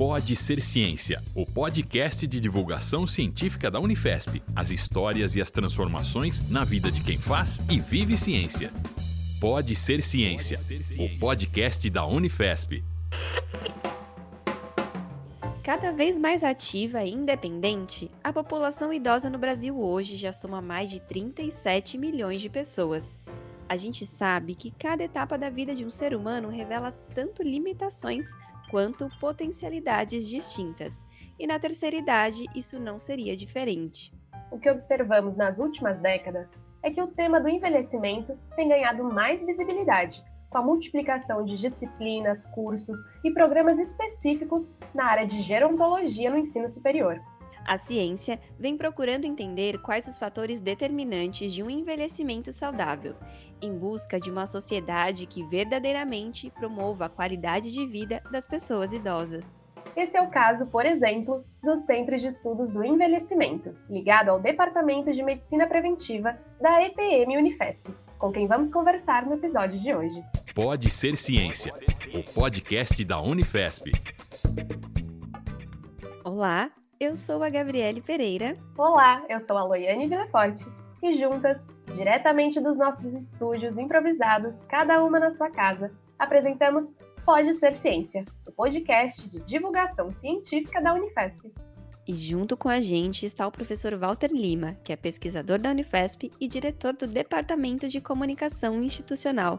Pode Ser Ciência, o podcast de divulgação científica da Unifesp. As histórias e as transformações na vida de quem faz e vive ciência. Pode Ser Ciência, o podcast da Unifesp. Cada vez mais ativa e independente, a população idosa no Brasil hoje já soma mais de 37 milhões de pessoas. A gente sabe que cada etapa da vida de um ser humano revela tanto limitações quanto potencialidades distintas, e na terceira idade isso não seria diferente. O que observamos nas últimas décadas é que o tema do envelhecimento tem ganhado mais visibilidade, com a multiplicação de disciplinas, cursos e programas específicos na área de gerontologia no ensino superior. A ciência vem procurando entender quais os fatores determinantes de um envelhecimento saudável, em busca de uma sociedade que verdadeiramente promova a qualidade de vida das pessoas idosas. Esse é o caso, por exemplo, do Centro de Estudos do Envelhecimento, ligado ao Departamento de Medicina Preventiva da EPM Unifesp, com quem vamos conversar no episódio de hoje. Pode ser ciência, o podcast da Unifesp. Olá, eu sou a Gabriele Pereira. Olá, eu sou a Loiane Villaforte. E juntas, diretamente dos nossos estúdios improvisados, cada uma na sua casa, apresentamos Pode Ser Ciência, o podcast de divulgação científica da Unifesp. E junto com a gente está o professor Walter Lima, que é pesquisador da Unifesp e diretor do Departamento de Comunicação Institucional.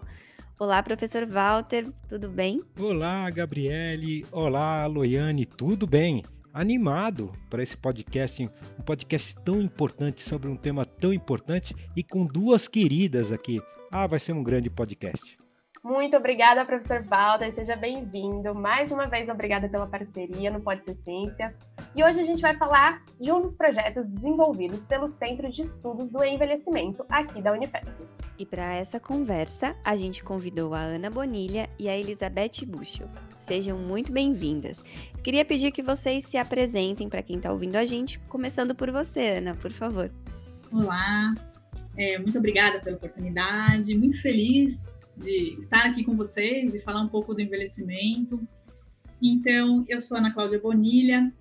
Olá, professor Walter, tudo bem? Olá, Gabriele. Olá, Loiane, tudo bem? Animado para esse podcast, um podcast tão importante sobre um tema tão importante e com duas queridas aqui. Ah, vai ser um grande podcast. Muito obrigada, professor Walter, seja bem-vindo. Mais uma vez, obrigada pela parceria no Pode Ser Ciência. E hoje a gente vai falar de um dos projetos desenvolvidos pelo Centro de Estudos do Envelhecimento aqui da Unifesp. E para essa conversa, a gente convidou a Ana Bonilha e a Elizabeth Buchel. Sejam muito bem-vindas. Queria pedir que vocês se apresentem para quem está ouvindo a gente, começando por você, Ana, por favor. Olá, é, muito obrigada pela oportunidade, muito feliz de estar aqui com vocês e falar um pouco do envelhecimento. Então, eu sou Ana Cláudia Bonilha,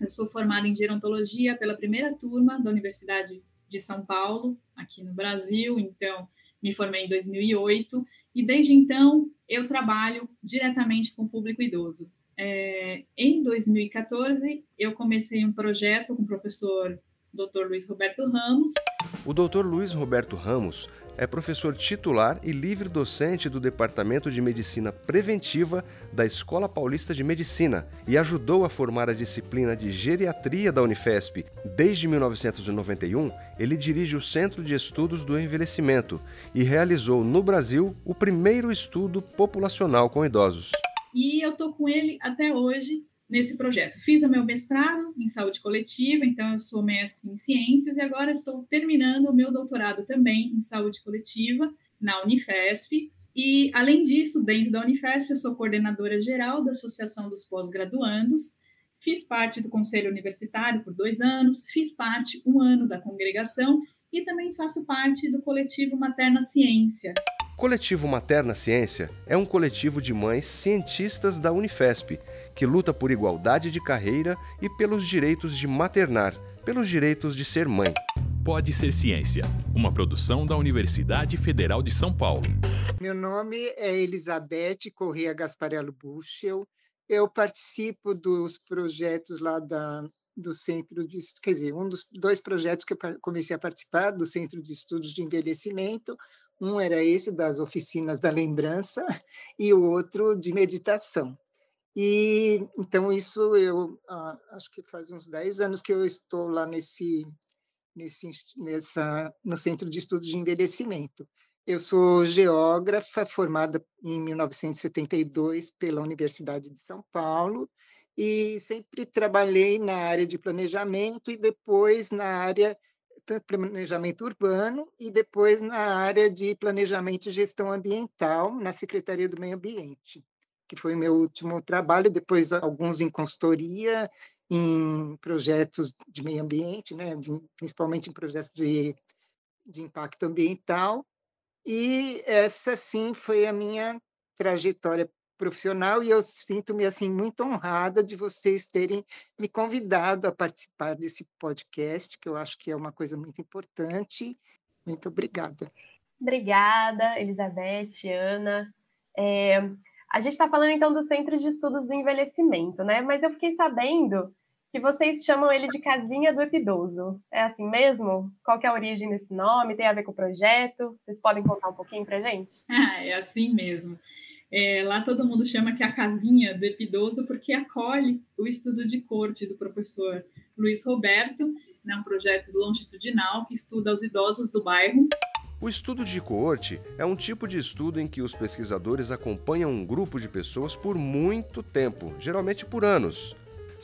eu sou formada em gerontologia pela primeira turma da Universidade de São Paulo, aqui no Brasil, então me formei em 2008 e desde então eu trabalho diretamente com o público idoso. É, em 2014, eu comecei um projeto com o professor Dr. Luiz Roberto Ramos. O Dr. Luiz Roberto Ramos é professor titular e livre docente do Departamento de Medicina Preventiva da Escola Paulista de Medicina e ajudou a formar a disciplina de Geriatria da Unifesp. Desde 1991, ele dirige o Centro de Estudos do Envelhecimento e realizou no Brasil o primeiro estudo populacional com idosos. E eu estou com ele até hoje nesse projeto. Fiz o meu mestrado em saúde coletiva, então eu sou mestre em ciências e agora estou terminando o meu doutorado também em saúde coletiva na Unifesp. E, além disso, dentro da Unifesp, eu sou coordenadora geral da Associação dos Pós-Graduandos, fiz parte do Conselho Universitário por dois anos, fiz parte um ano da congregação e também faço parte do coletivo Materna Ciência. Coletivo Materna Ciência é um coletivo de mães cientistas da Unifesp que luta por igualdade de carreira e pelos direitos de maternar, pelos direitos de ser mãe. Pode Ser Ciência, uma produção da Universidade Federal de São Paulo. Meu nome é Elizabeth Corrêa Gasparello Buchel. Eu participo dos projetos lá da, do Centro de... Quer dizer, um dos dois projetos que eu comecei a participar do Centro de Estudos de Envelhecimento. Um era esse das oficinas da lembrança e o outro de meditação. E então isso eu ah, acho que faz uns 10 anos que eu estou lá nesse nesse nessa no Centro de Estudos de Envelhecimento. Eu sou geógrafa formada em 1972 pela Universidade de São Paulo e sempre trabalhei na área de planejamento e depois na área planejamento urbano e depois na área de planejamento e gestão ambiental na Secretaria do Meio Ambiente que foi o meu último trabalho, depois alguns em consultoria, em projetos de meio ambiente, né, principalmente em projetos de, de impacto ambiental. E essa, sim, foi a minha trajetória profissional e eu sinto-me assim muito honrada de vocês terem me convidado a participar desse podcast, que eu acho que é uma coisa muito importante. Muito obrigada. Obrigada, Elizabeth, Ana. É, a gente está falando então do Centro de Estudos do Envelhecimento, né? Mas eu fiquei sabendo que vocês chamam ele de Casinha do Epidoso. É assim mesmo? Qual é a origem desse nome? Tem a ver com o projeto? Vocês podem contar um pouquinho para gente? Ah, é assim mesmo. É, lá todo mundo chama que é a casinha do epidoso porque acolhe o estudo de corte do professor Luiz Roberto, né, um projeto longitudinal que estuda os idosos do bairro. O estudo de coorte é um tipo de estudo em que os pesquisadores acompanham um grupo de pessoas por muito tempo, geralmente por anos.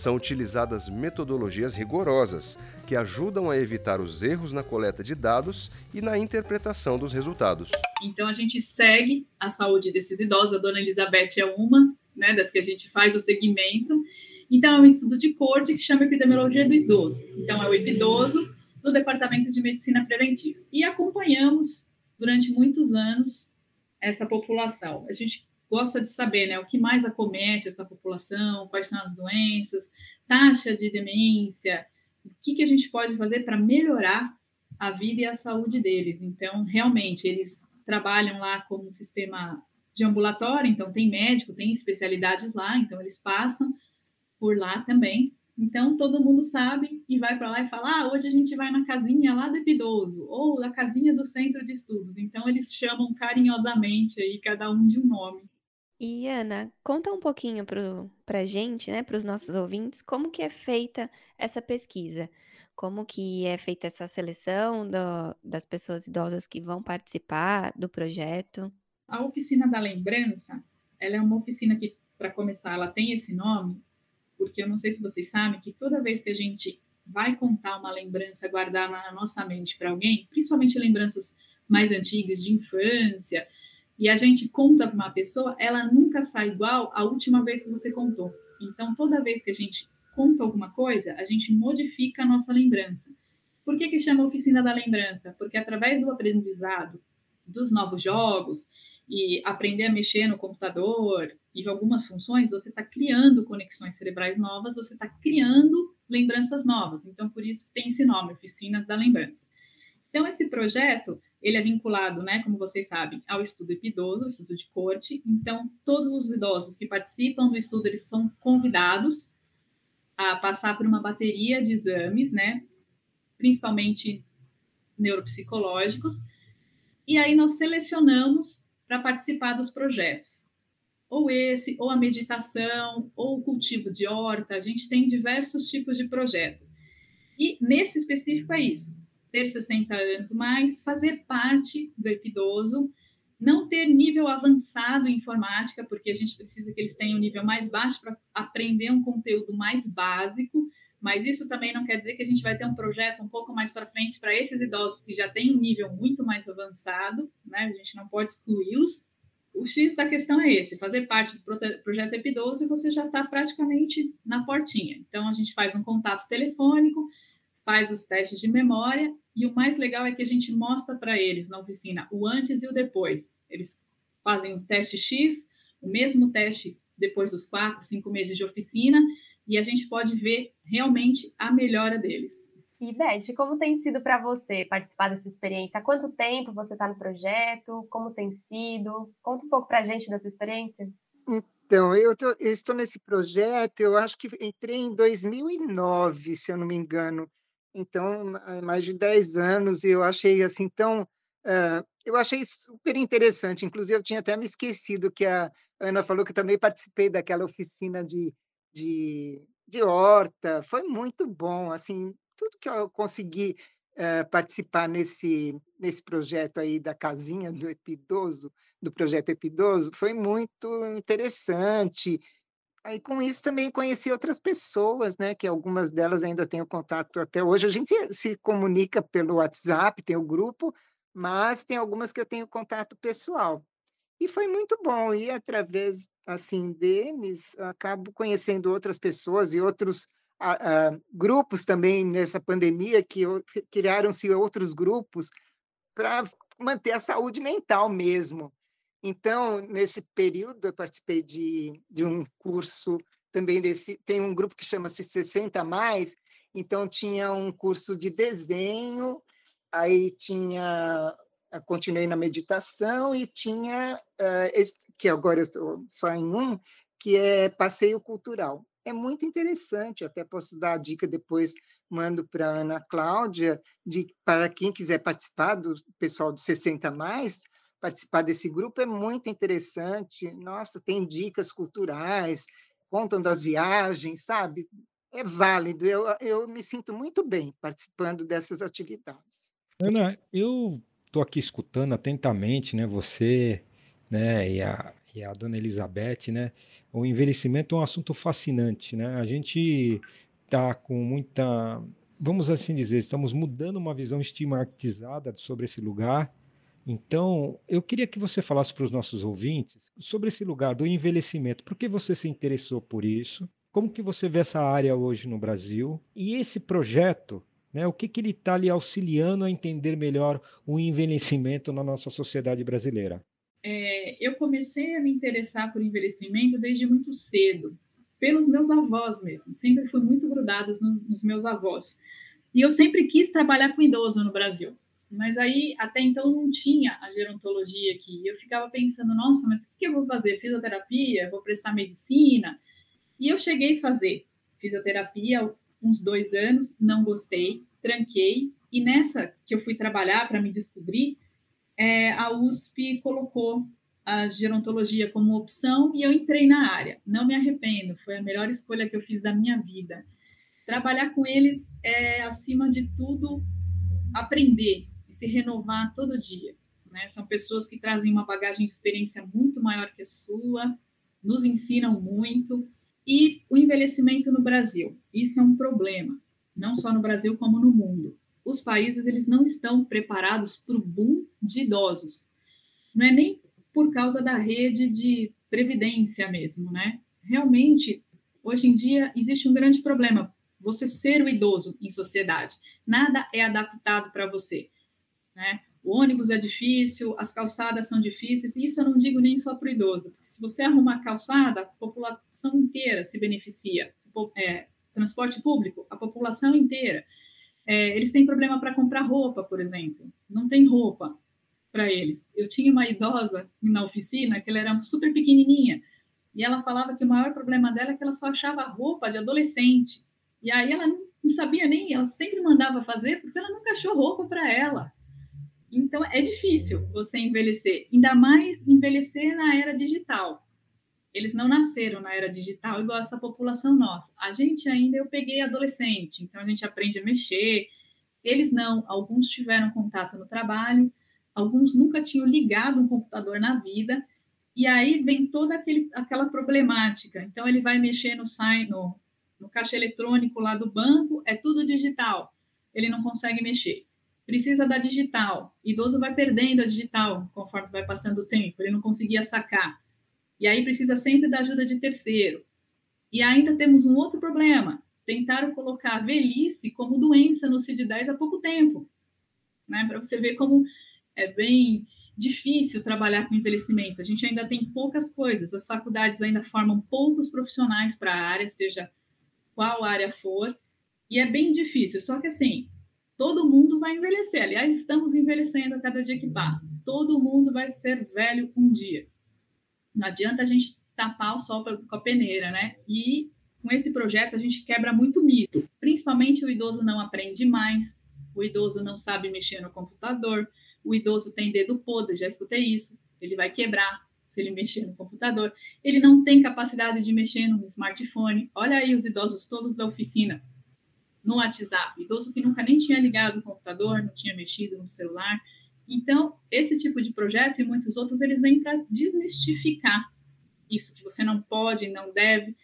São utilizadas metodologias rigorosas que ajudam a evitar os erros na coleta de dados e na interpretação dos resultados. Então a gente segue a saúde desses idosos, a dona Elizabeth é uma né, das que a gente faz o segmento. Então é um estudo de corte que chama epidemiologia do idoso. Então é o epidoso do Departamento de Medicina Preventiva. E acompanhamos durante muitos anos essa população. A gente gosta de saber né, o que mais acomete essa população, quais são as doenças, taxa de demência, o que, que a gente pode fazer para melhorar a vida e a saúde deles. Então, realmente, eles trabalham lá como um sistema de ambulatório, então tem médico, tem especialidades lá, então eles passam por lá também. Então, todo mundo sabe e vai para lá e fala: ah, hoje a gente vai na casinha lá do Epidoso, ou na casinha do Centro de Estudos. Então, eles chamam carinhosamente aí cada um de um nome. E Ana, conta um pouquinho para a gente, né, para os nossos ouvintes, como que é feita essa pesquisa, como que é feita essa seleção do, das pessoas idosas que vão participar do projeto. A oficina da lembrança, ela é uma oficina que, para começar, ela tem esse nome, porque eu não sei se vocês sabem que toda vez que a gente vai contar uma lembrança, guardar na nossa mente para alguém, principalmente lembranças mais antigas de infância, e a gente conta para uma pessoa, ela nunca sai igual à última vez que você contou. Então, toda vez que a gente conta alguma coisa, a gente modifica a nossa lembrança. Por que, que chama oficina da lembrança? Porque através do aprendizado dos novos jogos e aprender a mexer no computador e algumas funções, você está criando conexões cerebrais novas, você está criando lembranças novas. Então, por isso tem esse nome, Oficinas da Lembrança. Então, esse projeto ele é vinculado, né, como vocês sabem, ao estudo epidoso, estudo de corte. Então, todos os idosos que participam do estudo, eles são convidados a passar por uma bateria de exames, né, principalmente neuropsicológicos, e aí nós selecionamos para participar dos projetos. Ou esse, ou a meditação, ou o cultivo de horta, a gente tem diversos tipos de projeto. E nesse específico é isso ter 60 anos, mas fazer parte do epidoso, não ter nível avançado em informática, porque a gente precisa que eles tenham um nível mais baixo para aprender um conteúdo mais básico, mas isso também não quer dizer que a gente vai ter um projeto um pouco mais para frente para esses idosos que já têm um nível muito mais avançado, né? A gente não pode excluí-los. O X da questão é esse: fazer parte do projeto Epidoso você já está praticamente na portinha. Então, a gente faz um contato telefônico, faz os testes de memória e o mais legal é que a gente mostra para eles na oficina o antes e o depois. Eles fazem o teste X, o mesmo teste depois dos quatro, cinco meses de oficina, e a gente pode ver realmente a melhora deles. E Beth, como tem sido para você participar dessa experiência? Há quanto tempo você está no projeto? Como tem sido? Conta um pouco para a gente dessa experiência. Então, eu, tô, eu, estou nesse projeto, eu acho que entrei em 2009, se eu não me engano. Então, mais de 10 anos, e eu achei assim tão. Uh, eu achei super interessante. Inclusive, eu tinha até me esquecido que a Ana falou que também participei daquela oficina de, de, de horta. Foi muito bom. Assim, tudo que eu consegui uh, participar nesse, nesse projeto aí da casinha do Epidoso, do projeto Epidoso, foi muito interessante. Aí com isso também conheci outras pessoas, né, que algumas delas ainda tenho contato até hoje. A gente se, comunica pelo WhatsApp, tem o grupo, mas tem algumas que eu tenho contato pessoal. E foi muito bom. E através assim deles, acabo conhecendo outras pessoas e outros grupos também nessa pandemia que criaram-se outros grupos para manter a saúde mental mesmo. Então, nesse período, eu participei de, de um curso também desse. Tem um grupo que chama-se 60 Mais, então tinha um curso de desenho, aí tinha. Continuei na meditação e tinha, uh, que agora eu estou só em um, que é passeio cultural. É muito interessante, até posso dar a dica depois, mando para a Ana Cláudia, de, para quem quiser participar, do pessoal do 60 mais, participar desse grupo é muito interessante. Nossa, tem dicas culturais, contam das viagens, sabe? É válido. Eu, eu me sinto muito bem participando dessas atividades. Ana, eu estou aqui escutando atentamente, né? Você, né? E a, e a dona Elizabeth, né? O envelhecimento é um assunto fascinante, né? A gente está com muita, vamos assim dizer, estamos mudando uma visão estigmatizada sobre esse lugar então, eu queria que você falasse para os nossos ouvintes sobre esse lugar do envelhecimento. Por que você se interessou por isso? Como que você vê essa área hoje no Brasil? E esse projeto, né, o que, que ele está lhe auxiliando a entender melhor o envelhecimento na nossa sociedade brasileira? É, eu comecei a me interessar por envelhecimento desde muito cedo, pelos meus avós mesmo. Sempre fui muito grudada nos meus avós. E eu sempre quis trabalhar com idoso no Brasil. Mas aí, até então, não tinha a gerontologia aqui. Eu ficava pensando, nossa, mas o que eu vou fazer? Fisioterapia? Vou prestar medicina? E eu cheguei a fazer fisioterapia uns dois anos, não gostei, tranquei. E nessa que eu fui trabalhar para me descobrir, é, a USP colocou a gerontologia como opção e eu entrei na área. Não me arrependo, foi a melhor escolha que eu fiz da minha vida. Trabalhar com eles é, acima de tudo, aprender, e se renovar todo dia. Né? São pessoas que trazem uma bagagem de experiência muito maior que a sua, nos ensinam muito. E o envelhecimento no Brasil, isso é um problema, não só no Brasil como no mundo. Os países eles não estão preparados para o boom de idosos. Não é nem por causa da rede de previdência mesmo, né? Realmente, hoje em dia existe um grande problema você ser o idoso em sociedade. Nada é adaptado para você. Né? O ônibus é difícil, as calçadas são difíceis, e isso eu não digo nem só para o idoso, porque se você arrumar calçada, a população inteira se beneficia. É, transporte público, a população inteira. É, eles têm problema para comprar roupa, por exemplo. Não tem roupa para eles. Eu tinha uma idosa na oficina que ela era super pequenininha e ela falava que o maior problema dela é que ela só achava roupa de adolescente. E aí ela não sabia nem, ela sempre mandava fazer porque ela nunca achou roupa para ela. Então, é difícil você envelhecer, ainda mais envelhecer na era digital. Eles não nasceram na era digital igual essa população nossa. A gente ainda, eu peguei adolescente, então a gente aprende a mexer. Eles não, alguns tiveram contato no trabalho, alguns nunca tinham ligado um computador na vida, e aí vem toda aquele, aquela problemática. Então, ele vai mexer no, no, no caixa eletrônico lá do banco, é tudo digital. Ele não consegue mexer precisa da digital. Idoso vai perdendo a digital conforme vai passando o tempo, ele não conseguia sacar. E aí precisa sempre da ajuda de terceiro. E ainda temos um outro problema. Tentaram colocar a velhice como doença no CID-10 há pouco tempo. Né? Para você ver como é bem difícil trabalhar com envelhecimento. A gente ainda tem poucas coisas. As faculdades ainda formam poucos profissionais para a área, seja qual área for. E é bem difícil. Só que, assim, Todo mundo vai envelhecer. Aliás, estamos envelhecendo a cada dia que passa. Todo mundo vai ser velho um dia. Não adianta a gente tapar o sol com a peneira, né? E com esse projeto a gente quebra muito mito. Principalmente o idoso não aprende mais, o idoso não sabe mexer no computador, o idoso tem dedo podre, já escutei isso. Ele vai quebrar se ele mexer no computador. Ele não tem capacidade de mexer no smartphone. Olha aí os idosos todos da oficina no WhatsApp, idoso que nunca nem tinha ligado o computador, não tinha mexido no celular. Então, esse tipo de projeto e muitos outros, eles vêm para desmistificar isso que você não pode, não deve.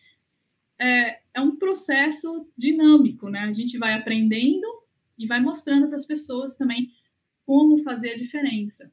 É, é um processo dinâmico, né? A gente vai aprendendo e vai mostrando para as pessoas também como fazer a diferença.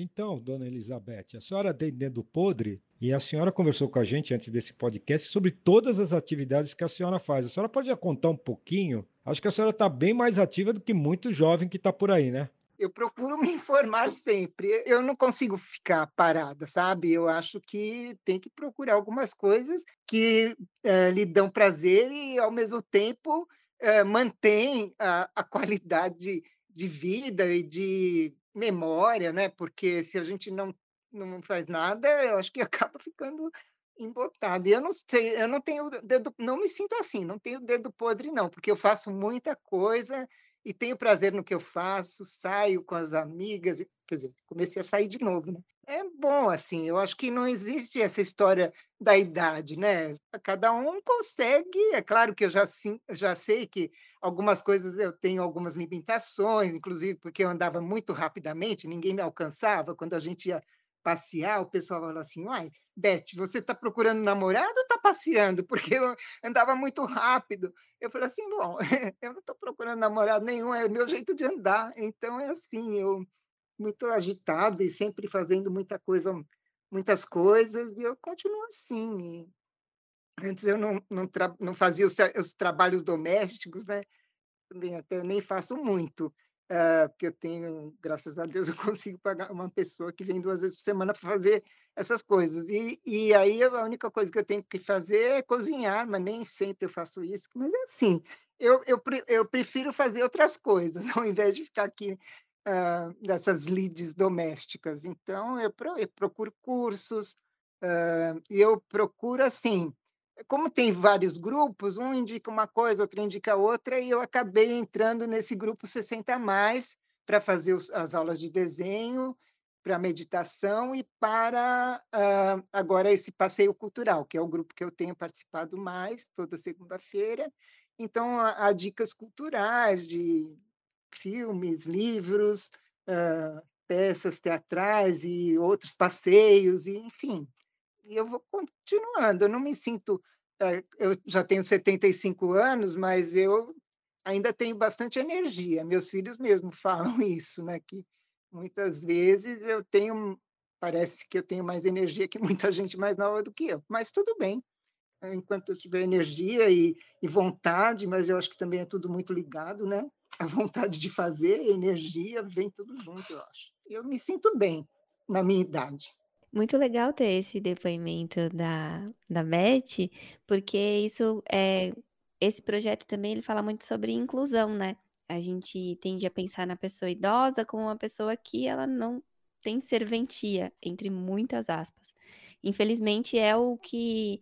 Então, dona Elizabeth, a senhora tem dedo podre e a senhora conversou com a gente antes desse podcast sobre todas as atividades que a senhora faz. A senhora pode contar um pouquinho? Acho que a senhora está bem mais ativa do que muito jovem que está por aí, né? eu procuro me informar sempre. Eu não consigo ficar parada, sabe? Eu acho que tem que procurar algumas coisas que eh, lhe dão prazer e, ao mesmo tempo, eh, mantém a, a qualidade de vida e de memória, né? Porque se a gente não, não faz nada, eu acho que acaba ficando embotado. E eu não sei, eu não tenho dedo, não me sinto assim, não tenho dedo podre, não, porque eu faço muita coisa e tenho prazer no que eu faço, saio com as amigas, quer dizer, comecei a sair de novo, né? É bom, assim, eu acho que não existe essa história da idade, né? Cada um consegue, é claro que eu já, sim, já sei que algumas coisas eu tenho algumas limitações, inclusive porque eu andava muito rapidamente, ninguém me alcançava, quando a gente ia passear, o pessoal fala assim: "Uai, Beth, você está procurando namorado ou está passeando?" Porque eu andava muito rápido. Eu falei assim: "Bom, eu não estou procurando namorado nenhum, é o meu jeito de andar". Então é assim, eu muito agitada e sempre fazendo muita coisa muitas coisas, e eu continuo assim. E antes eu não não não fazia os os trabalhos domésticos, né, também até nem faço muito. Eh, porque eu tenho, graças a Deus, eu consigo pagar uma pessoa que vem 2 vezes por semana para fazer essas coisas. E e aí a única coisa que eu tenho que fazer é cozinhar, mas nem sempre eu faço isso. Mas é assim, eu eu eu prefiro fazer outras coisas, ao invés de ficar aqui, dessas lides domésticas. Então eu pro eu procuro cursos, e eu procuro assim como tem vários grupos, um indica uma coisa, outro indica outra, e eu acabei entrando nesse grupo 60 mais para fazer os as aulas de desenho, para meditação e para, agora esse passeio cultural, que é o grupo que eu tenho participado mais, toda segunda-feira. Então há há dicas culturais de filmes, livros, hã, peças teatrais e outros passeios e enfim. E eu vou continuando, eu não me sinto eh, eu já tenho 75 anos, mas eu ainda tenho bastante energia. Meus filhos mesmo falam isso, né, que muitas vezes eu tenho parece que eu tenho mais energia que muita gente mais nova do que eu, mas tudo bem, enquanto eu tiver energia e e vontade, mas eu acho que também é tudo muito ligado, né, a vontade de fazer, energia, vem tudo junto, eu acho. Eu me sinto bem na minha idade. Muito legal ter esse depoimento da da Beth, porque isso, é esse projeto também ele fala muito sobre inclusão, né. A gente tende a pensar na pessoa idosa como uma pessoa que ela não tem serventia, entre muitas aspas. Infelizmente é o que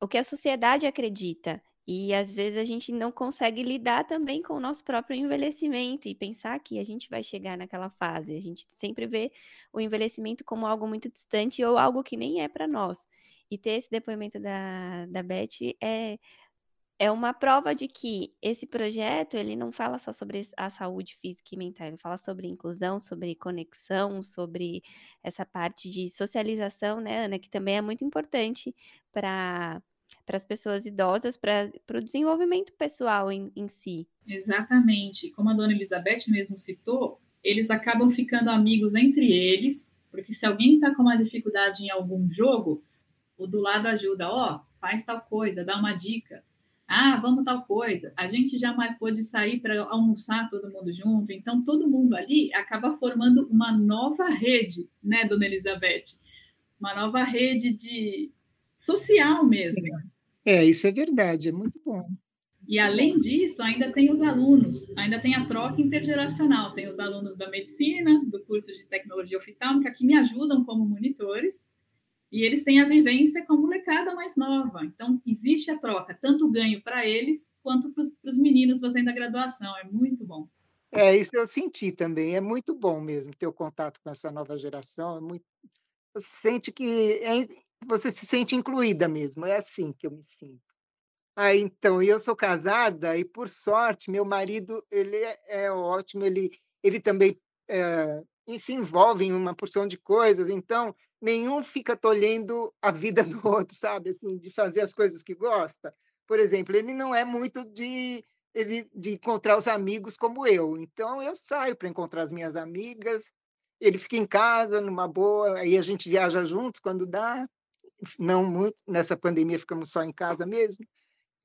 o que a sociedade acredita, e às vezes a gente não consegue lidar também com o nosso próprio envelhecimento e pensar que a gente vai chegar naquela fase. A gente sempre vê o envelhecimento como algo muito distante ou algo que nem é para nós. E ter esse depoimento da, da Beth é, é uma prova de que esse projeto ele não fala só sobre a saúde física e mental, ele fala sobre inclusão, sobre conexão, sobre essa parte de socialização, né, Ana, que também é muito importante para para as pessoas idosas, para o desenvolvimento pessoal em, em si. Exatamente. Como a dona Elizabeth mesmo citou, eles acabam ficando amigos entre eles, porque se alguém está com uma dificuldade em algum jogo, o do lado ajuda, ó, oh, faz tal coisa, dá uma dica. Ah, vamos tal coisa. A gente já marcou de sair para almoçar todo mundo junto. Então, todo mundo ali acaba formando uma nova rede, né, dona Elizabeth? Uma nova rede de social mesmo. É, isso é verdade, é muito bom. E além disso, ainda tem os alunos, ainda tem a troca intergeracional. Tem os alunos da medicina, do curso de tecnologia oftálmica, que me ajudam como monitores, e eles têm a vivência com a molecada mais nova. Então, existe a troca, tanto ganho para eles, quanto para os meninos fazendo a graduação. É muito bom. É, isso eu senti também. É muito bom mesmo ter o contato com essa nova geração. É muito... Você sente que é você se sente incluída mesmo, é assim que eu me sinto. Ah, então, e eu sou casada e, por sorte, meu marido, ele é é ótimo, ele ele também, e se envolve em uma porção de coisas, então nenhum fica tolhendo a vida do outro, sabe, assim, de fazer as coisas que gosta. Por exemplo, ele não é muito de ele de encontrar os amigos como eu, então eu saio para encontrar as minhas amigas, ele fica em casa numa boa, aí a gente viaja juntos quando dá não muito, nessa pandemia ficamos só em casa mesmo,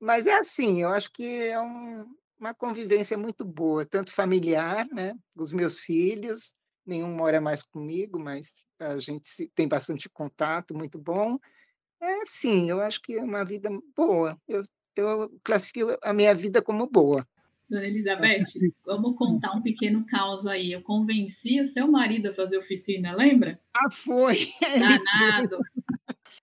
mas é assim, eu acho que é um uma convivência muito boa, tanto familiar, né? Os meus filhos, nenhum mora mais comigo, mas a gente tem bastante contato, muito bom. É, sim, eu acho que é uma vida boa. Eu, eu classifico a minha vida como boa. Dona Elizabeth, vamos contar um pequeno caos aí. Eu convenci o seu marido a fazer oficina, lembra? Ah, foi! Danado!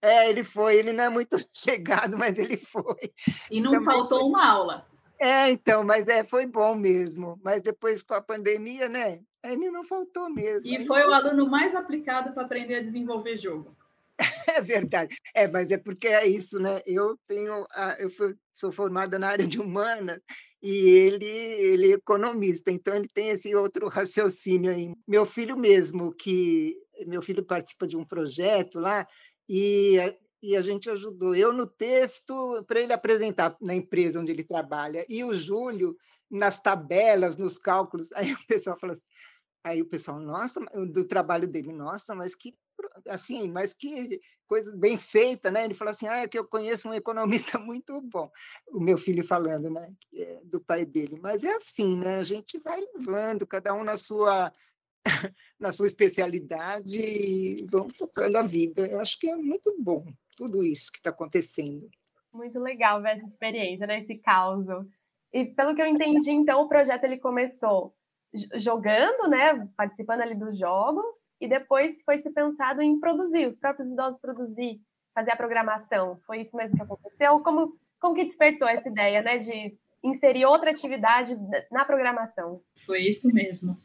É, ele foi. Ele não é muito chegado, mas ele foi. E não Também faltou foi. uma aula. É, então, mas é, foi bom mesmo. Mas depois com a pandemia, né? Ele não faltou mesmo. E foi o aluno mais aplicado para aprender a desenvolver jogo. É verdade. É, mas é porque é isso, né? Eu tenho, a, eu fui, sou formada na área de humanas e ele, ele é economista, então ele tem esse outro raciocínio aí. Meu filho mesmo, que meu filho participa de um projeto lá e e a gente ajudou. Eu no texto para ele apresentar na empresa onde ele trabalha e o Júlio nas tabelas, nos cálculos. Aí o pessoal fala assim, aí o pessoal, nossa, do trabalho dele, nossa, mas que assim, mas que coisa bem feita, né? Ele falou assim: ah, é que eu conheço um economista muito bom. O meu filho falando, né? É do pai dele. Mas é assim, né? A gente vai levando, cada um na sua na sua especialidade e vamos tocando a vida. Eu acho que é muito bom tudo isso que está acontecendo. Muito legal ver essa experiência, né? Esse caos. E pelo que eu entendi, então, o projeto ele começou jogando, né, participando ali dos jogos, e depois foi se pensado em produzir, os próprios idosos produzir, fazer a programação. Foi isso mesmo que aconteceu? Como, como que despertou essa ideia, né, de inserir outra atividade na programação? Foi isso mesmo.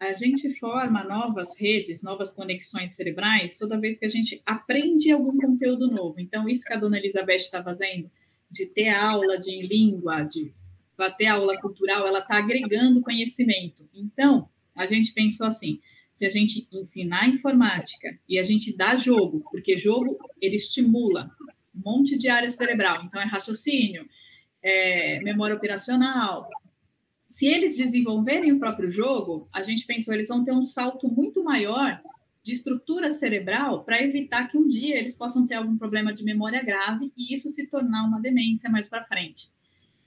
A gente forma novas redes, novas conexões cerebrais toda vez que a gente aprende algum conteúdo novo. Então, isso que a dona Elizabeth está fazendo, de ter aula de língua, de a aula cultural, ela está agregando conhecimento. Então, a gente pensou assim, se a gente ensinar informática e a gente dá jogo, porque jogo, ele estimula um monte de área cerebral, então é raciocínio, é memória operacional. Se eles desenvolverem o próprio jogo, a gente pensou, eles vão ter um salto muito maior de estrutura cerebral para evitar que um dia eles possam ter algum problema de memória grave e isso se tornar uma demência mais para frente.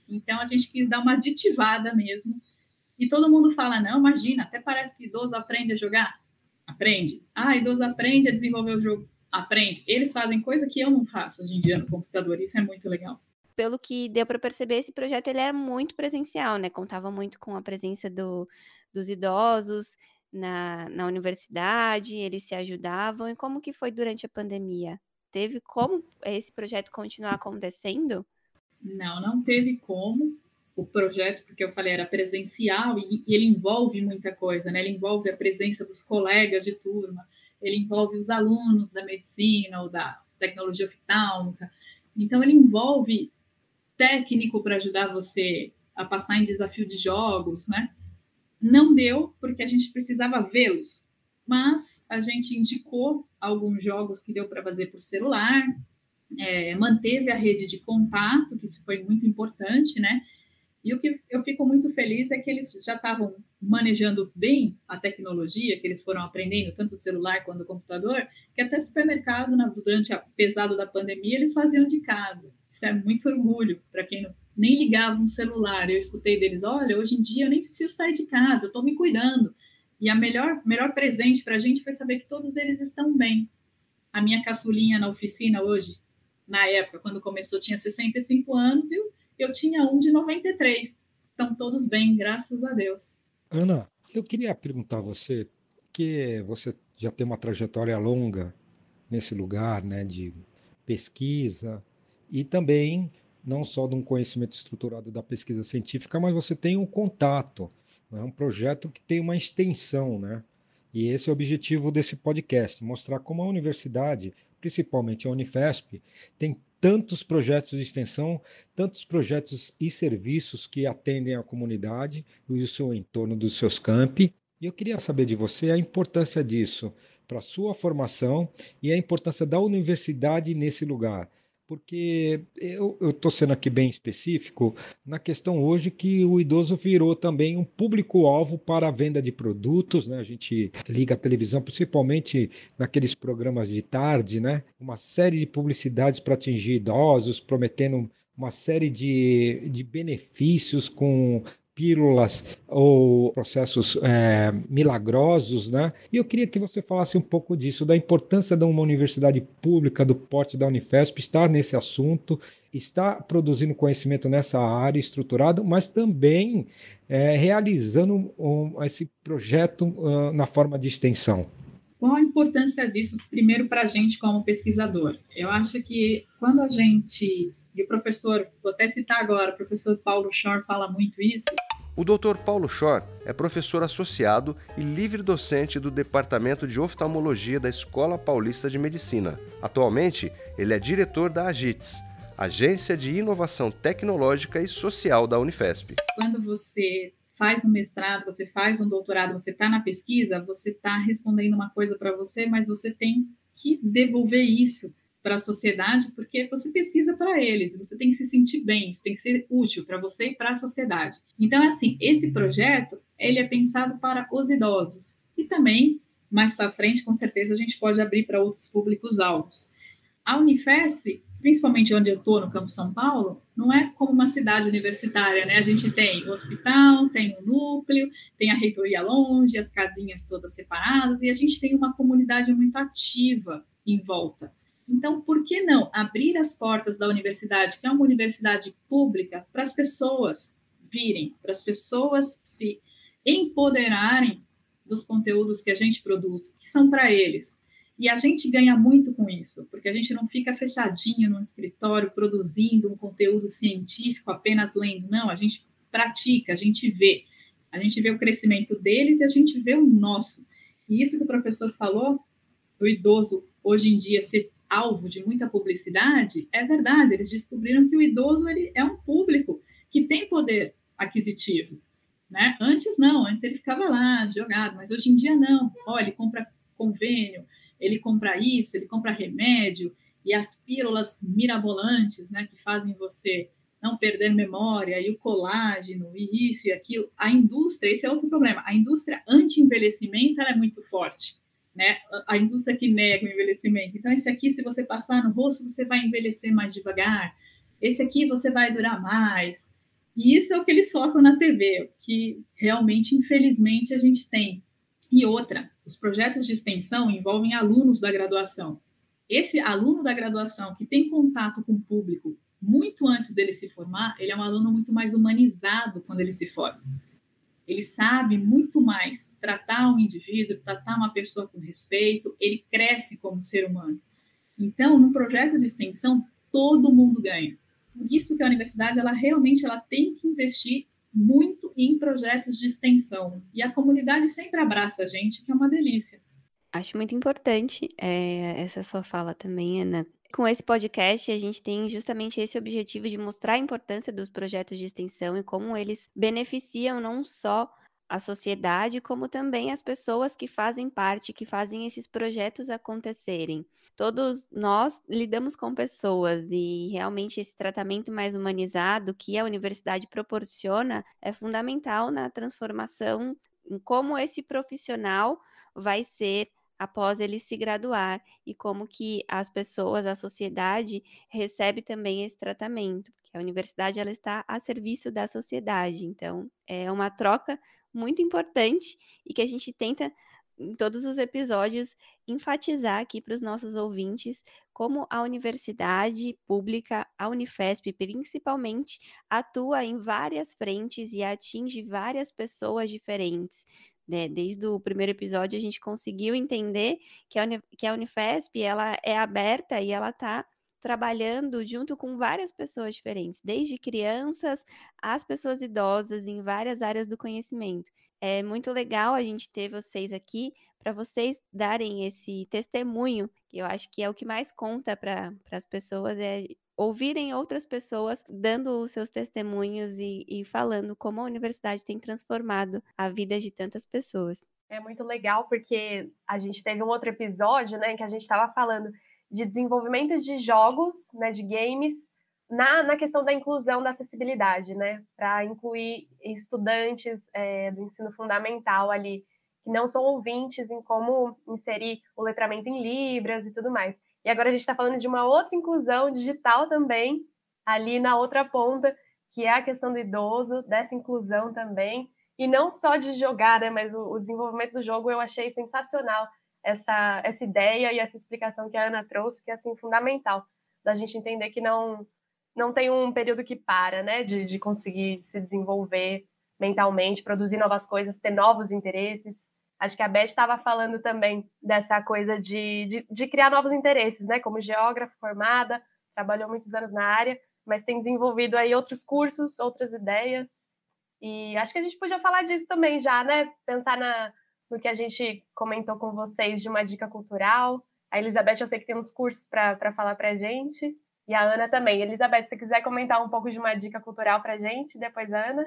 Então a gente quis dar uma aditivada mesmo. E todo mundo fala: não, imagina, até parece que idoso aprende a jogar. Aprende. Ah, idoso aprende a desenvolver o jogo. Aprende. Eles fazem coisa que eu não faço hoje em dia no computador. Isso é muito legal. Pelo que deu para perceber, esse projeto ele era muito presencial, né? Contava muito com a presença do, dos idosos na, na universidade, eles se ajudavam. E como que foi durante a pandemia? Teve como esse projeto continuar acontecendo? Não, não teve como o projeto, porque eu falei, era presencial e, e, ele envolve muita coisa, né? Ele envolve a presença dos colegas de turma, ele envolve os alunos da medicina ou da tecnologia oftálmica. Então, ele envolve técnico para ajudar você a passar em desafio de jogos, né? Não deu, porque a gente precisava vê-los, mas a gente indicou alguns jogos que deu para fazer por celular, é, manteve a rede de contato, que isso foi muito importante, né? E o que eu fico muito feliz é que eles já estavam manejando bem a tecnologia, que eles foram aprendendo, tanto o celular quanto o computador, que até supermercado, durante a pesado da pandemia, eles faziam de casa. Isso é muito orgulho para quem não, nem ligava um celular. Eu escutei deles: olha, hoje em dia eu nem preciso sair de casa, eu estou me cuidando. E a melhor, melhor presente para a gente foi saber que todos eles estão bem. A minha caçulinha na oficina hoje na época, quando começou, tinha 65 anos e eu, eu tinha um de 93. Estão todos bem, graças a Deus. Ana, eu queria perguntar a você, que você já tem uma trajetória longa nesse lugar, né, de pesquisa e também não só de um conhecimento estruturado da pesquisa científica, mas você tem um contato, é um projeto que tem uma extensão, né? E esse é o objetivo desse podcast, mostrar como a universidade principalmente a Unifesp, tem tantos projetos de extensão, tantos projetos e serviços que atendem a comunidade e o seu entorno dos seus campi. E eu queria saber de você a importância disso para a sua formação e a importância da universidade nesse lugar porque eu estou sendo aqui bem específico na questão hoje que o idoso virou também um público-alvo para a venda de produtos, né? A gente liga a televisão, principalmente naqueles programas de tarde, né? Uma série de publicidades para atingir idosos, prometendo uma série de, de benefícios com pílulas ou processos é, milagrosos, né? E eu queria que você falasse um pouco disso, da importância de uma universidade pública do porte da Unifesp estar nesse assunto, estar produzindo conhecimento nessa área estruturada, mas também é, realizando um, esse projeto uh, na forma de extensão. Qual a importância disso, primeiro, para a gente como pesquisador? Eu acho que quando a gente e o professor, vou até citar agora, o professor Paulo Schor fala muito isso. O Dr. Paulo Schor é professor associado e livre docente do Departamento de Oftalmologia da Escola Paulista de Medicina. Atualmente, ele é diretor da AGITS, Agência de Inovação Tecnológica e Social da Unifesp. Quando você faz um mestrado, você faz um doutorado, você está na pesquisa, você está respondendo uma coisa para você, mas você tem que devolver isso para a sociedade, porque você pesquisa para eles, você tem que se sentir bem, tem que ser útil para você e para a sociedade. Então, assim, esse projeto, ele é pensado para os idosos e também, mais para frente, com certeza, a gente pode abrir para outros públicos-alvos. A Unifesp, principalmente onde eu estou, no Campo São Paulo, não é como uma cidade universitária, né? A gente tem o hospital, tem o núcleo, tem a reitoria longe, as casinhas todas separadas, e a gente tem uma comunidade muito ativa em volta. Então, por que não abrir as portas da universidade, que é uma universidade pública, para as pessoas virem, para as pessoas se empoderarem dos conteúdos que a gente produz, que são para eles. E a gente ganha muito com isso, porque a gente não fica fechadinho no escritório produzindo um conteúdo científico apenas lendo. Não, a gente pratica, a gente vê. A gente vê o crescimento deles e a gente vê o nosso. E isso que o professor falou, do idoso hoje em dia ser alvo de muita publicidade, é verdade, eles descobriram que o idoso ele é um público que tem poder aquisitivo. Né? Antes não, antes ele ficava lá, jogado, mas hoje em dia não. Olha, ele compra convênio, ele compra isso, ele compra remédio, e as pílulas mirabolantes, né, que fazem você não perder memória, e o colágeno, e isso e aquilo. A indústria, esse é outro problema, a indústria anti-envelhecimento é muito forte né? A indústria que nega o envelhecimento. Então, esse aqui, se você passar no rosto, você vai envelhecer mais devagar. Esse aqui você vai durar mais. E isso é o que eles focam na TV, que realmente, infelizmente, a gente tem. E outra, os projetos de extensão envolvem alunos da graduação. Esse aluno da graduação que tem contato com o público muito antes dele se formar, ele é um aluno muito mais humanizado quando ele se forma. Ele sabe muito mais tratar um indivíduo, tratar uma pessoa com respeito, ele cresce como ser humano. Então, no projeto de extensão, todo mundo ganha. Por isso que a universidade, ela realmente ela tem que investir muito em projetos de extensão. E a comunidade sempre abraça a gente, que é uma delícia. Acho muito importante é, essa sua fala também, Ana, com esse podcast, a gente tem justamente esse objetivo de mostrar a importância dos projetos de extensão e como eles beneficiam não só a sociedade, como também as pessoas que fazem parte, que fazem esses projetos acontecerem. Todos nós lidamos com pessoas e realmente esse tratamento mais humanizado que a universidade proporciona é fundamental na transformação em como esse profissional vai ser após ele se graduar e como que as pessoas, a sociedade recebe também esse tratamento, porque a universidade ela está a serviço da sociedade. Então, é uma troca muito importante e que a gente tenta em todos os episódios enfatizar aqui para os nossos ouvintes como a universidade pública, a Unifesp principalmente, atua em várias frentes e atinge várias pessoas diferentes. Né? Desde o primeiro episódio a gente conseguiu entender que a, Uni, que a Unifesp ela é aberta e ela está trabalhando junto com várias pessoas diferentes, desde crianças às pessoas idosas em várias áreas do conhecimento. É muito legal a gente ter vocês aqui para vocês darem esse testemunho, que eu acho que é o que mais conta para as pessoas, é ouvirem outras pessoas dando os seus testemunhos e, e falando como a universidade tem transformado a vida de tantas pessoas. É muito legal porque a gente teve um outro episódio, né, que a gente estava falando de desenvolvimento de jogos, né, de games, na, na questão da inclusão da acessibilidade, né, para incluir estudantes é, do ensino fundamental ali, que não são ouvintes em como inserir o letramento em Libras e tudo mais. E agora a gente está falando de uma outra inclusão digital também, ali na outra ponta, que é a questão do idoso, dessa inclusão também, e não só de jogar, né, mas o, o desenvolvimento do jogo eu achei sensacional essa, essa ideia e essa explicação que a Ana trouxe, que é assim fundamental da gente entender que não não tem um período que para, né, de, de conseguir se desenvolver mentalmente, produzir novas coisas, ter novos interesses. Acho que a Beth estava falando também dessa coisa de, de, de, criar novos interesses, né? Como geógrafa formada, trabalhou muitos anos na área, mas tem desenvolvido aí outros cursos, outras ideias. E acho que a gente podia falar disso também já, né? Pensar na, no que a gente comentou com vocês de uma dica cultural. A Elizabeth, eu sei que tem uns cursos para falar para a gente. E a Ana também. Elizabeth, se quiser comentar um pouco de uma dica cultural para a gente, depois a Ana.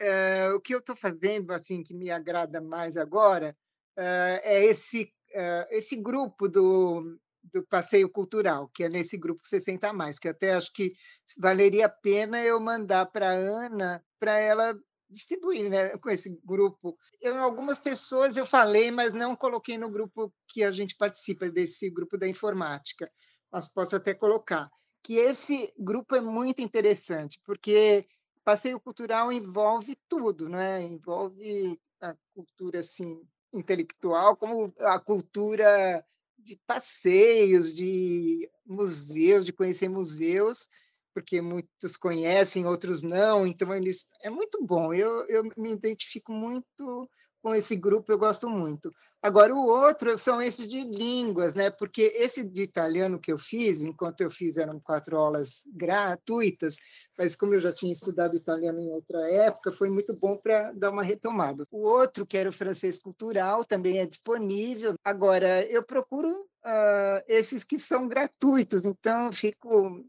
É, o que eu estou fazendo, assim, que me agrada mais agora, é, é esse, é, esse grupo do, do passeio cultural, que é nesse grupo 60 a mais, que até acho que valeria a pena eu mandar para a Ana para ela distribuir né, com esse grupo. Eu, algumas pessoas eu falei, mas não coloquei no grupo que a gente participa, desse grupo da informática. Mas posso até colocar que esse grupo é muito interessante, porque passeio cultural envolve tudo, né? Envolve a cultura assim intelectual, como a cultura de passeios, de museus, de conhecer museus, porque muitos conhecem, outros não, então eles é muito bom. Eu, eu me identifico muito com esse grupo, eu gosto muito. Agora, o outro são esses de línguas, né? porque esse de italiano que eu fiz, enquanto eu fiz eram quatro aulas gratuitas, mas como eu já tinha estudado italiano em outra época, foi muito bom para dar uma retomada. O outro, que era o francês cultural, também é disponível. Agora, eu procuro uh, esses que são gratuitos, então fico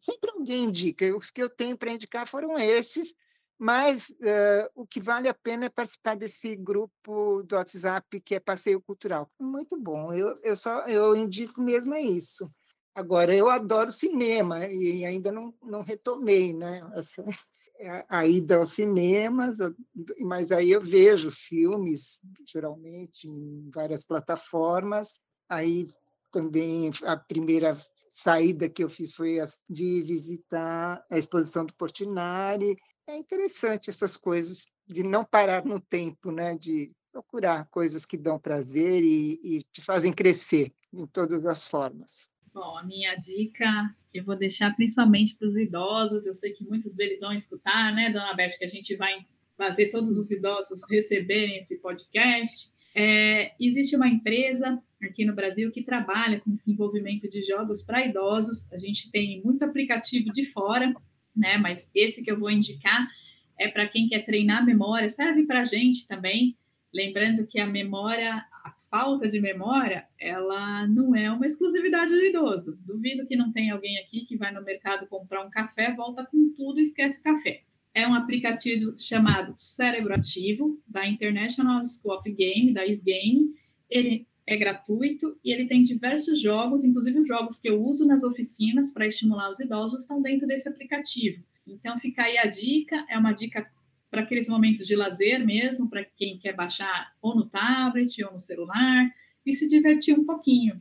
sempre alguém indica. Os que eu tenho para indicar foram esses, mas uh, o que vale a pena é participar desse grupo do WhatsApp que é Passeio Cultural. Muito bom. Eu, eu só eu indico mesmo é isso. Agora, eu adoro cinema e ainda não, não retomei né? Essa, a ida aos cinemas, mas aí eu vejo filmes, geralmente, em várias plataformas. Aí também a primeira saída que eu fiz foi de visitar a exposição do Portinari. É interessante essas coisas de não parar no tempo, né? De procurar coisas que dão prazer e, e te fazem crescer em todas as formas. Bom, a minha dica eu vou deixar principalmente para os idosos. Eu sei que muitos deles vão escutar, né, Dona Beth, que a gente vai fazer todos os idosos receberem esse podcast. É, existe uma empresa aqui no Brasil que trabalha com desenvolvimento de jogos para idosos. A gente tem muito aplicativo de fora, né? Mas esse que eu vou indicar é para quem quer treinar a memória, serve para a gente também. Lembrando que a memória, a falta de memória, ela não é uma exclusividade do idoso. Duvido que não tenha alguém aqui que vai no mercado comprar um café, volta com tudo e esquece o café é um aplicativo chamado Cérebro Ativo, da International School of Game, da SGame. Ele é gratuito e ele tem diversos jogos, inclusive os jogos que eu uso nas oficinas para estimular os idosos estão dentro desse aplicativo. Então fica aí a dica, é uma dica para aqueles momentos de lazer mesmo, para quem quer baixar ou no tablet ou no celular e se divertir um pouquinho,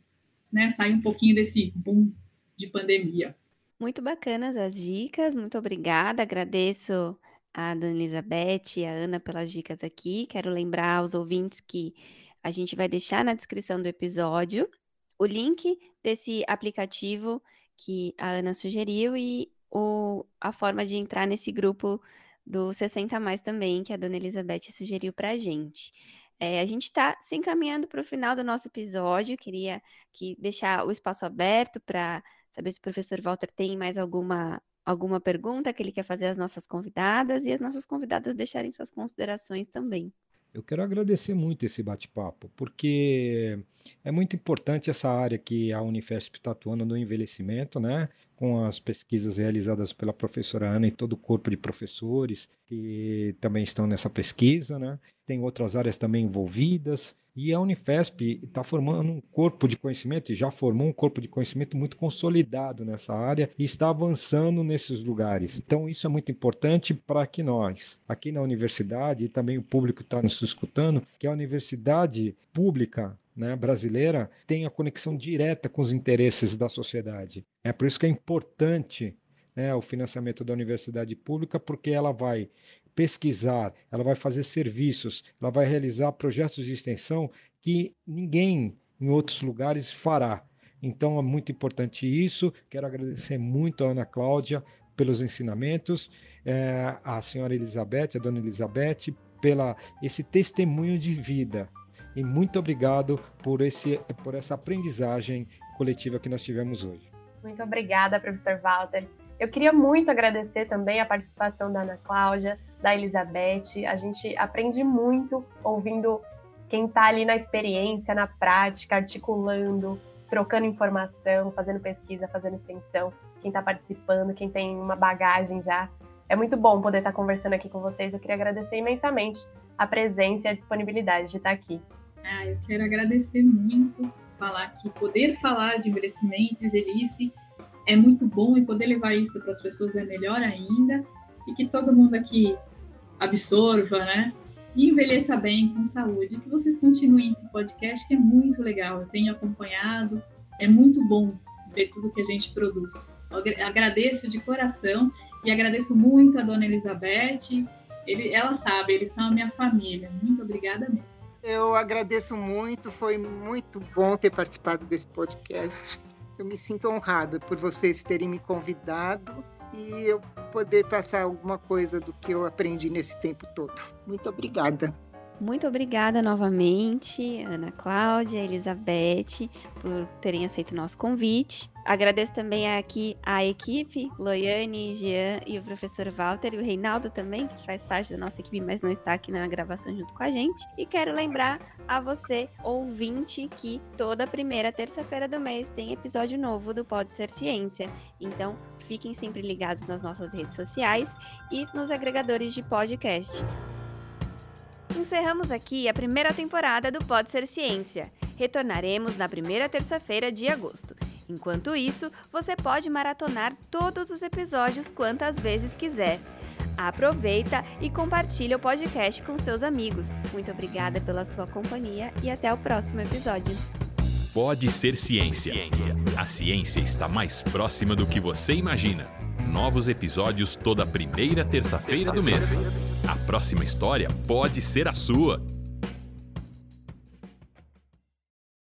né? Sair um pouquinho desse boom de pandemia. Muito bacanas as dicas, muito obrigada. Agradeço a Dona Elizabeth e a Ana pelas dicas aqui. Quero lembrar aos ouvintes que a gente vai deixar na descrição do episódio o link desse aplicativo que a Ana sugeriu e o, a forma de entrar nesse grupo do 60 mais também, que a Dona Elizabeth sugeriu para a gente. É, a gente está se encaminhando para o final do nosso episódio. Queria que deixar o espaço aberto para saber se o professor Walter tem mais alguma, alguma pergunta que ele quer fazer às nossas convidadas e as nossas convidadas deixarem suas considerações também. Eu quero agradecer muito esse bate-papo, porque é muito importante essa área que a Unifesp está atuando no envelhecimento, né? Com as pesquisas realizadas pela professora Ana e todo o corpo de professores que também estão nessa pesquisa, né? Tem outras áreas também envolvidas. E a Unifesp está formando um corpo de conhecimento, e já formou um corpo de conhecimento muito consolidado nessa área e está avançando nesses lugares. Então, isso é muito importante para que nós, aqui na universidade, e também o público está nos escutando, que a universidade pública né, brasileira tenha conexão direta com os interesses da sociedade. É por isso que é importante né, o financiamento da universidade pública, porque ela vai pesquisar, ela vai fazer serviços, ela vai realizar projetos de extensão que ninguém em outros lugares fará. Então é muito importante isso. Quero agradecer muito a Ana Cláudia pelos ensinamentos, é, a senhora Elizabeth, a dona Elizabeth, pela esse testemunho de vida. E muito obrigado por, esse, por essa aprendizagem coletiva que nós tivemos hoje. Muito obrigada, professor Walter. Eu queria muito agradecer também a participação da Ana Cláudia, da Elizabeth. A gente aprende muito ouvindo quem está ali na experiência, na prática, articulando, trocando informação, fazendo pesquisa, fazendo extensão, quem está participando, quem tem uma bagagem já. É muito bom poder estar tá conversando aqui com vocês. Eu queria agradecer imensamente a presença e a disponibilidade de estar tá aqui. Ah, eu quero agradecer muito, falar que poder falar de envelhecimento e velhice é muito bom e poder levar isso para as pessoas é melhor ainda e que todo mundo aqui absorva, né? E envelheça bem, com saúde. Que vocês continuem esse podcast, que é muito legal. Eu tenho acompanhado, é muito bom ver tudo que a gente produz. Eu agradeço de coração e agradeço muito a dona Elizabeth. Ele, ela sabe, eles são a minha família. Muito obrigada mesmo. Eu agradeço muito, foi muito bom ter participado desse podcast. Eu me sinto honrada por vocês terem me convidado e eu poder passar alguma coisa do que eu aprendi nesse tempo todo. Muito obrigada. Muito obrigada novamente, Ana Cláudia, Elizabeth, por terem aceito o nosso convite. Agradeço também aqui a equipe, Loiane, Jean e o professor Walter e o Reinaldo também, que faz parte da nossa equipe, mas não está aqui na gravação junto com a gente. E quero lembrar a você, ouvinte, que toda primeira terça-feira do mês tem episódio novo do Pode Ser Ciência. Então, fiquem sempre ligados nas nossas redes sociais e nos agregadores de podcast. Encerramos aqui a primeira temporada do Pode Ser Ciência. Retornaremos na primeira terça-feira de agosto. Enquanto isso, você pode maratonar todos os episódios quantas vezes quiser. Aproveita e compartilha o podcast com seus amigos. Muito obrigada pela sua companhia e até o próximo episódio. Pode ser ciência. A ciência está mais próxima do que você imagina. Novos episódios toda primeira terça-feira do mês. A próxima história pode ser a sua.